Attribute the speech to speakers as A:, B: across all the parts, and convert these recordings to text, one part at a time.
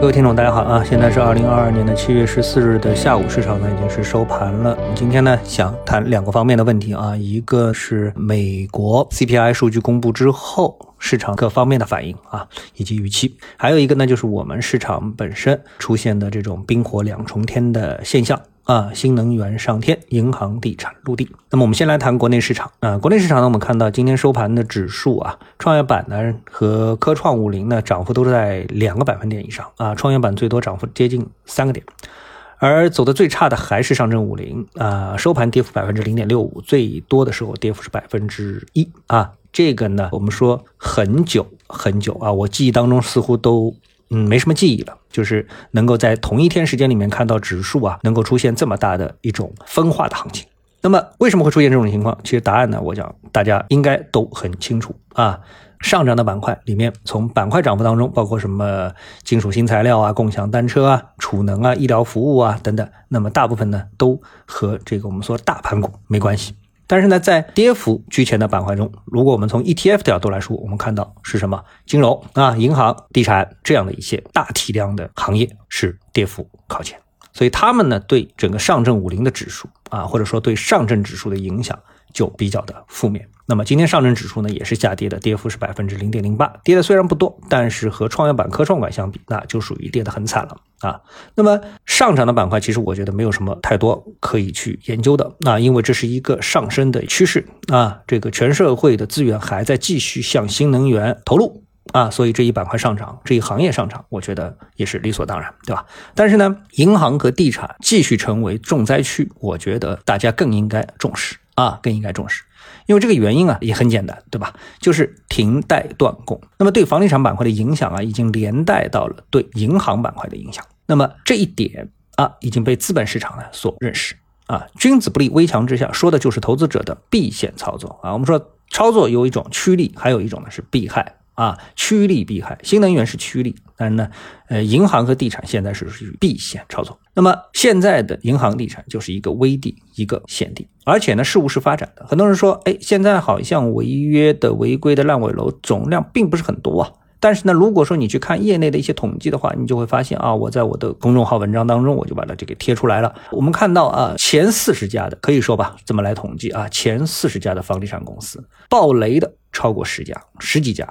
A: 各位听众，大家好啊！现在是二零二二年的七月十四日的下午，市场呢已经是收盘了。今天呢想谈两个方面的问题啊，一个是美国 CPI 数据公布之后，市场各方面的反应啊以及预期，还有一个呢就是我们市场本身出现的这种冰火两重天的现象。啊，新能源上天，银行、地产、陆地。那么我们先来谈国内市场啊，国内市场呢，我们看到今天收盘的指数啊，创业板呢和科创五零呢涨幅都是在两个百分点以上啊，创业板最多涨幅接近三个点，而走的最差的还是上证五零啊，收盘跌幅百分之零点六五，最多的时候跌幅是百分之一啊，这个呢，我们说很久很久啊，我记忆当中似乎都。嗯，没什么记忆了，就是能够在同一天时间里面看到指数啊，能够出现这么大的一种分化的行情。那么为什么会出现这种情况？其实答案呢，我讲大家应该都很清楚啊。上涨的板块里面，从板块涨幅当中，包括什么金属新材料啊、共享单车啊、储能啊、医疗服务啊等等，那么大部分呢都和这个我们说大盘股没关系。但是呢，在跌幅居前的板块中，如果我们从 ETF 的角度来说，我们看到是什么？金融啊、银行、地产这样的一些大体量的行业是跌幅靠前，所以他们呢对整个上证五零的指数啊，或者说对上证指数的影响就比较的负面。那么今天上证指数呢也是下跌的，跌幅是百分之零点零八，跌的虽然不多，但是和创业板、科创板相比，那就属于跌得很惨了啊。那么上涨的板块，其实我觉得没有什么太多可以去研究的啊，因为这是一个上升的趋势啊，这个全社会的资源还在继续向新能源投入啊，所以这一板块上涨，这一行业上涨，我觉得也是理所当然，对吧？但是呢，银行和地产继续成为重灾区，我觉得大家更应该重视啊，更应该重视。因为这个原因啊，也很简单，对吧？就是停贷断供。那么对房地产板块的影响啊，已经连带到了对银行板块的影响。那么这一点啊，已经被资本市场呢所认识啊。君子不立危墙之下，说的就是投资者的避险操作啊。我们说操作有一种趋利，还有一种呢是避害。啊，趋利避害，新能源是趋利，但是呢，呃，银行和地产现在是属于避险操作。那么现在的银行地产就是一个危地，一个险地，而且呢，事物是发展的。很多人说，哎，现在好像违约的、违规的烂尾楼总量并不是很多啊。但是呢，如果说你去看业内的一些统计的话，你就会发现啊，我在我的公众号文章当中，我就把它这个贴出来了。我们看到啊，前四十家的，可以说吧，这么来统计啊，前四十家的房地产公司爆雷的超过十家，十几家。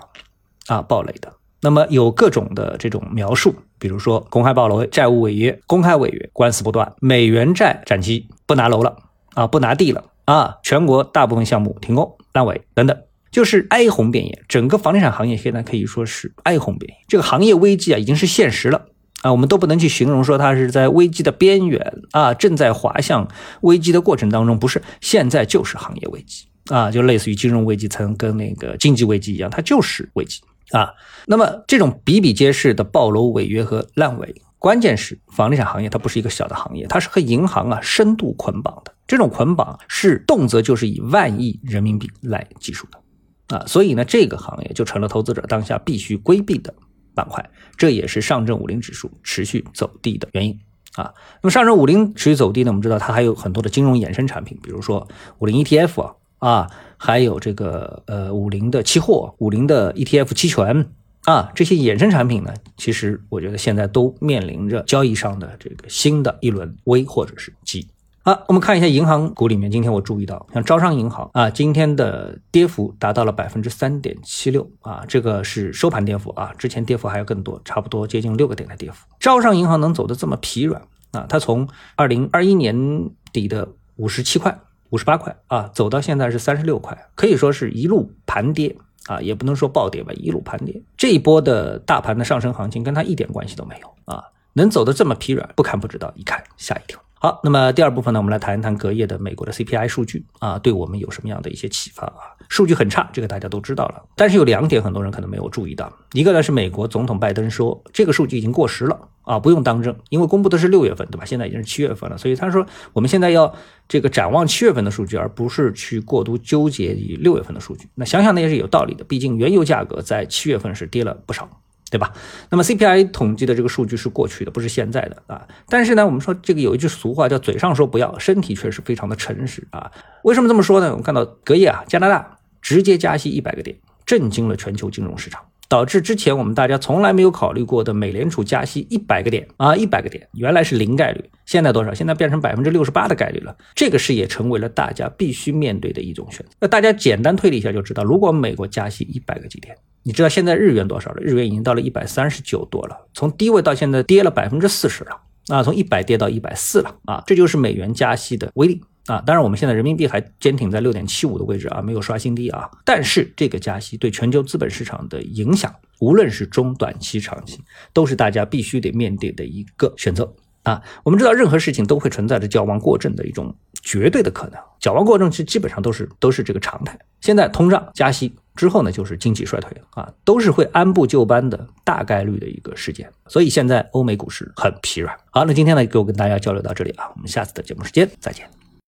A: 啊，暴雷的，那么有各种的这种描述，比如说公开暴雷、债务违约、公开违约、官司不断、美元债展期、不拿楼了啊，不拿地了啊，全国大部分项目停工、烂尾等等，就是哀鸿遍野。整个房地产行业现在可以说是哀鸿遍野，这个行业危机啊，已经是现实了啊，我们都不能去形容说它是在危机的边缘啊，正在滑向危机的过程当中，不是，现在就是行业危机啊，就类似于金融危机层跟那个经济危机一样，它就是危机。啊，那么这种比比皆是的暴楼违约和烂尾，关键是房地产行业它不是一个小的行业，它是和银行啊深度捆绑的。这种捆绑是动辄就是以万亿人民币来计数的，啊，所以呢，这个行业就成了投资者当下必须规避的板块。这也是上证五零指数持续走低的原因啊。那么上证五零持续走低呢，我们知道它还有很多的金融衍生产品，比如说五零 ETF 啊。啊，还有这个呃五零的期货、五零的 ETF 期权啊，这些衍生产品呢，其实我觉得现在都面临着交易上的这个新的一轮危或者是机。好，我们看一下银行股里面，今天我注意到，像招商银行啊，今天的跌幅达到了百分之三点七六啊，这个是收盘跌幅啊，之前跌幅还有更多，差不多接近六个点的跌幅。招商银行能走得这么疲软啊，它从二零二一年底的五十七块。五十八块啊，走到现在是三十六块，可以说是一路盘跌啊，也不能说暴跌吧，一路盘跌。这一波的大盘的上升行情跟它一点关系都没有啊，能走得这么疲软，不看不知道，一看吓一跳。好，那么第二部分呢，我们来谈一谈隔夜的美国的 CPI 数据啊，对我们有什么样的一些启发啊？数据很差，这个大家都知道了。但是有两点很多人可能没有注意到，一个呢是美国总统拜登说这个数据已经过时了啊，不用当真，因为公布的是六月份，对吧？现在已经是七月份了，所以他说我们现在要这个展望七月份的数据，而不是去过度纠结于六月份的数据。那想想那也是有道理的，毕竟原油价格在七月份是跌了不少。对吧？那么 CPI 统计的这个数据是过去的，不是现在的啊。但是呢，我们说这个有一句俗话叫“嘴上说不要，身体却是非常的诚实”啊。为什么这么说呢？我们看到隔夜啊，加拿大直接加息一百个点，震惊了全球金融市场。导致之前我们大家从来没有考虑过的美联储加息一百个点啊，一百个点，原来是零概率，现在多少？现在变成百分之六十八的概率了。这个事也成为了大家必须面对的一种选择。那大家简单推理一下就知道，如果美国加息一百个基点，你知道现在日元多少了？日元已经到了一百三十九多了，从低位到现在跌了百分之四十了啊，从一百跌到一百四了啊，这就是美元加息的威力。啊，当然，我们现在人民币还坚挺在六点七五的位置啊，没有刷新低啊。但是这个加息对全球资本市场的影响，无论是中短期、长期，都是大家必须得面对的一个选择啊。我们知道，任何事情都会存在着矫枉过正的一种绝对的可能，矫枉过正其实基本上都是都是这个常态。现在通胀、加息之后呢，就是经济衰退啊，都是会按部就班的大概率的一个事件。所以现在欧美股市很疲软。好，那今天呢，就跟大家交流到这里啊，我们下次的节目时间再见。